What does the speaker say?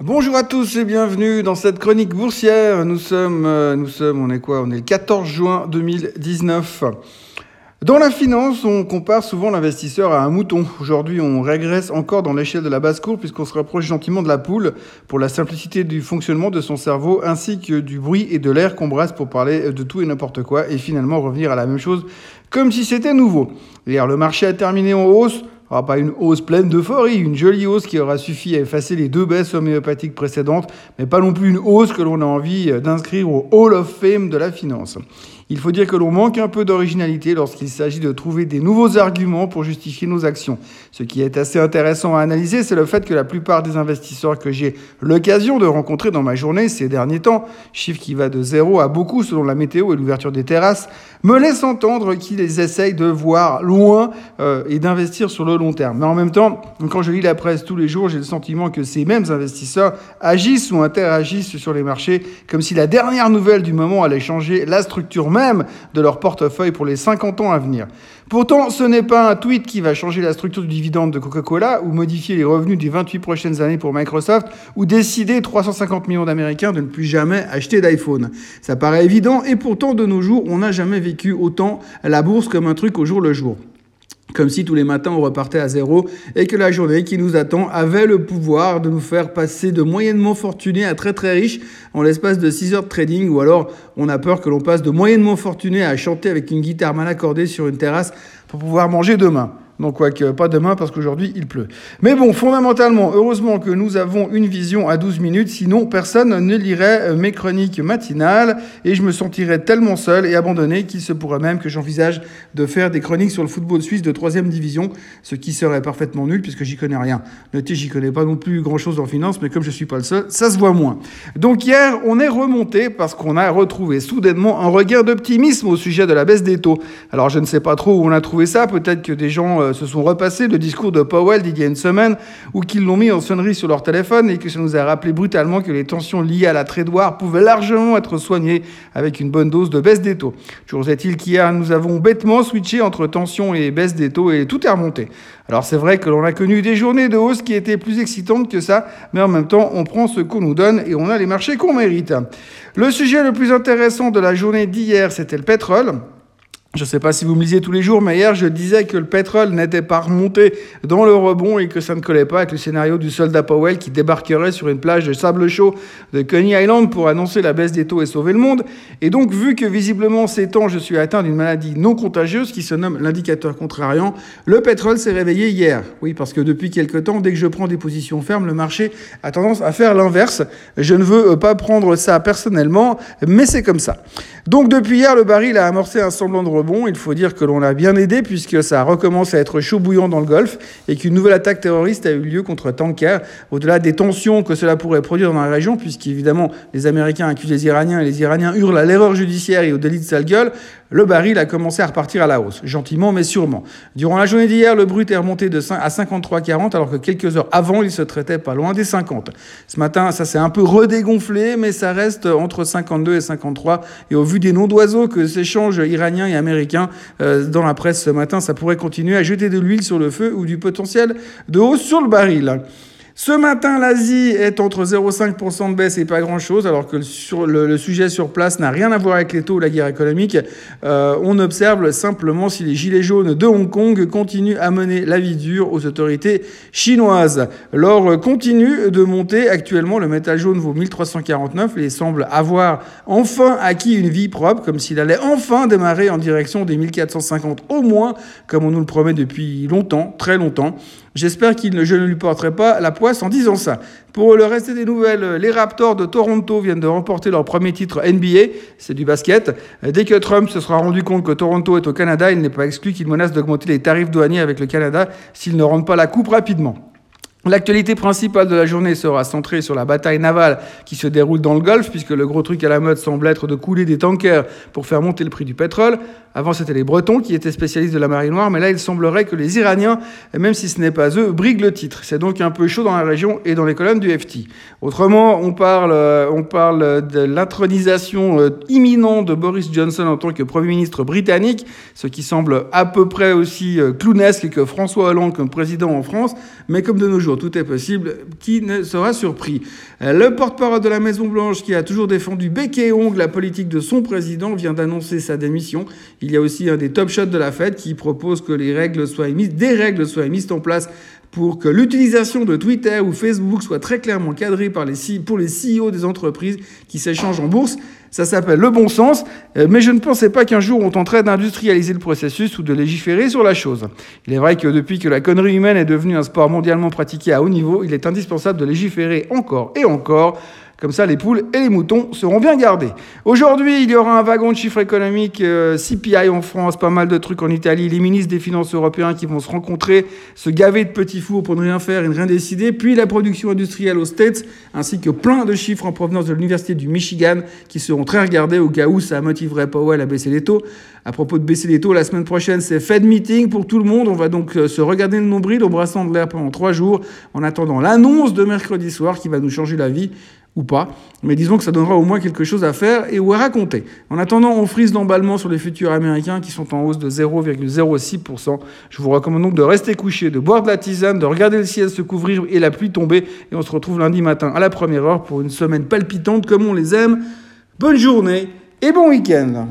Bonjour à tous et bienvenue dans cette chronique boursière. Nous sommes, euh, nous sommes, on est quoi? On est le 14 juin 2019. Dans la finance, on compare souvent l'investisseur à un mouton. Aujourd'hui, on régresse encore dans l'échelle de la basse-cour puisqu'on se rapproche gentiment de la poule pour la simplicité du fonctionnement de son cerveau ainsi que du bruit et de l'air qu'on brasse pour parler de tout et n'importe quoi et finalement revenir à la même chose comme si c'était nouveau. Hier, le marché a terminé en hausse aura pas une hausse pleine d'euphorie, une jolie hausse qui aura suffi à effacer les deux baisses homéopathiques précédentes, mais pas non plus une hausse que l'on a envie d'inscrire au Hall of Fame de la finance. Il faut dire que l'on manque un peu d'originalité lorsqu'il s'agit de trouver des nouveaux arguments pour justifier nos actions. Ce qui est assez intéressant à analyser, c'est le fait que la plupart des investisseurs que j'ai l'occasion de rencontrer dans ma journée ces derniers temps, chiffre qui va de zéro à beaucoup selon la météo et l'ouverture des terrasses, me laissent entendre qu'ils essayent de voir loin euh, et d'investir sur le long Mais en même temps, quand je lis la presse tous les jours, j'ai le sentiment que ces mêmes investisseurs agissent ou interagissent sur les marchés comme si la dernière nouvelle du moment allait changer la structure même de leur portefeuille pour les 50 ans à venir. Pourtant, ce n'est pas un tweet qui va changer la structure du dividende de Coca-Cola ou modifier les revenus des 28 prochaines années pour Microsoft ou décider 350 millions d'Américains de ne plus jamais acheter d'iPhone. Ça paraît évident et pourtant de nos jours, on n'a jamais vécu autant la bourse comme un truc au jour le jour comme si tous les matins on repartait à zéro et que la journée qui nous attend avait le pouvoir de nous faire passer de moyennement fortunés à très très riches en l'espace de 6 heures de trading ou alors on a peur que l'on passe de moyennement fortunés à chanter avec une guitare mal accordée sur une terrasse pour pouvoir manger demain. Donc, quoique pas demain parce qu'aujourd'hui il pleut. Mais bon, fondamentalement, heureusement que nous avons une vision à 12 minutes, sinon personne ne lirait euh, mes chroniques matinales et je me sentirais tellement seul et abandonné qu'il se pourrait même que j'envisage de faire des chroniques sur le football suisse de 3 division, ce qui serait parfaitement nul puisque j'y connais rien. Notez, j'y connais pas non plus grand chose en finance, mais comme je suis pas le seul, ça se voit moins. Donc hier, on est remonté parce qu'on a retrouvé soudainement un regard d'optimisme au sujet de la baisse des taux. Alors je ne sais pas trop où on a trouvé ça, peut-être que des gens euh, se sont repassés le discours de Powell d'il y a une semaine ou qu'ils l'ont mis en sonnerie sur leur téléphone et que ça nous a rappelé brutalement que les tensions liées à la trédoire pouvaient largement être soignées avec une bonne dose de baisse des taux. Toujours est-il qu'hier, nous avons bêtement switché entre tension et baisse des taux et tout est remonté. Alors c'est vrai que l'on a connu des journées de hausse qui étaient plus excitantes que ça, mais en même temps, on prend ce qu'on nous donne et on a les marchés qu'on mérite. Le sujet le plus intéressant de la journée d'hier, c'était le pétrole. Je ne sais pas si vous me lisiez tous les jours, mais hier, je disais que le pétrole n'était pas remonté dans le rebond et que ça ne collait pas avec le scénario du soldat Powell qui débarquerait sur une plage de sable chaud de Coney Island pour annoncer la baisse des taux et sauver le monde. Et donc, vu que visiblement ces temps, je suis atteint d'une maladie non contagieuse qui se nomme l'indicateur contrariant, le pétrole s'est réveillé hier. Oui, parce que depuis quelque temps, dès que je prends des positions fermes, le marché a tendance à faire l'inverse. Je ne veux pas prendre ça personnellement, mais c'est comme ça. Donc, depuis hier, le baril a amorcé un semblant de rebond bon, il faut dire que l'on a bien aidé puisque ça recommence à être chaud bouillant dans le Golfe et qu'une nouvelle attaque terroriste a eu lieu contre Tanker, au-delà des tensions que cela pourrait produire dans la région, puisqu'évidemment les Américains accusent les Iraniens et les Iraniens hurlent à l'erreur judiciaire et au délit de sale gueule, le baril a commencé à repartir à la hausse, gentiment mais sûrement. Durant la journée d'hier, le brut est remonté de 5 à 53,40 alors que quelques heures avant, il se traitait pas loin des 50. Ce matin, ça s'est un peu redégonflé, mais ça reste entre 52 et 53. Et au vu des noms d'oiseaux que s'échangent Iraniens et Américains euh, dans la presse ce matin, ça pourrait continuer à jeter de l'huile sur le feu ou du potentiel de hausse sur le baril. Ce matin, l'Asie est entre 0,5% de baisse et pas grand-chose, alors que le, sujet sur place n'a rien à voir avec les taux ou la guerre économique. Euh, on observe simplement si les gilets jaunes de Hong Kong continuent à mener la vie dure aux autorités chinoises. L'or continue de monter. Actuellement, le métal jaune vaut 1349 et semble avoir enfin acquis une vie propre, comme s'il allait enfin démarrer en direction des 1450 au moins, comme on nous le promet depuis longtemps, très longtemps. J'espère qu'il je ne lui porterai pas la poisse en disant ça. Pour le reste des nouvelles, les Raptors de Toronto viennent de remporter leur premier titre NBA, c'est du basket. Dès que Trump se sera rendu compte que Toronto est au Canada, il n'est pas exclu qu'il menace d'augmenter les tarifs douaniers avec le Canada s'il ne rentre pas la coupe rapidement. L'actualité principale de la journée sera centrée sur la bataille navale qui se déroule dans le Golfe, puisque le gros truc à la mode semble être de couler des tankers pour faire monter le prix du pétrole. Avant, c'était les Bretons qui étaient spécialistes de la marine noire, mais là, il semblerait que les Iraniens, même si ce n'est pas eux, briguent le titre. C'est donc un peu chaud dans la région et dans les colonnes du FT. Autrement, on parle, euh, on parle de l'intronisation euh, imminente de Boris Johnson en tant que Premier ministre britannique, ce qui semble à peu près aussi euh, clownesque que François Hollande comme président en France, mais comme de nos jours tout est possible. Qui ne sera surpris Le porte-parole de la Maison-Blanche, qui a toujours défendu bec et ongle la politique de son président, vient d'annoncer sa démission. Il y a aussi un des top shots de la Fed qui propose que les règles soient des règles soient émises en place pour que l'utilisation de Twitter ou Facebook soit très clairement cadrée par les, pour les CEO des entreprises qui s'échangent en bourse. Ça s'appelle le bon sens, euh, mais je ne pensais pas qu'un jour on tenterait d'industrialiser le processus ou de légiférer sur la chose. Il est vrai que depuis que la connerie humaine est devenue un sport mondialement pratiqué à haut niveau, il est indispensable de légiférer encore et encore comme ça, les poules et les moutons seront bien gardés. Aujourd'hui, il y aura un wagon de chiffres économiques euh, CPI en France, pas mal de trucs en Italie, les ministres des Finances européens qui vont se rencontrer, se gaver de petits fours pour ne rien faire et ne rien décider, puis la production industrielle aux States, ainsi que plein de chiffres en provenance de l'Université du Michigan qui seront très regardés au cas où ça motiverait Powell à baisser les taux. À propos de baisser les taux, la semaine prochaine, c'est Fed Meeting pour tout le monde. On va donc euh, se regarder le nombril au brassant de l'air pendant trois jours en attendant l'annonce de mercredi soir qui va nous changer la vie ou pas. Mais disons que ça donnera au moins quelque chose à faire et ou à raconter. En attendant, on frise d'emballement sur les futurs américains qui sont en hausse de 0,06%. Je vous recommande donc de rester couché, de boire de la tisane, de regarder le ciel se couvrir et la pluie tomber. Et on se retrouve lundi matin à la première heure pour une semaine palpitante comme on les aime. Bonne journée et bon week-end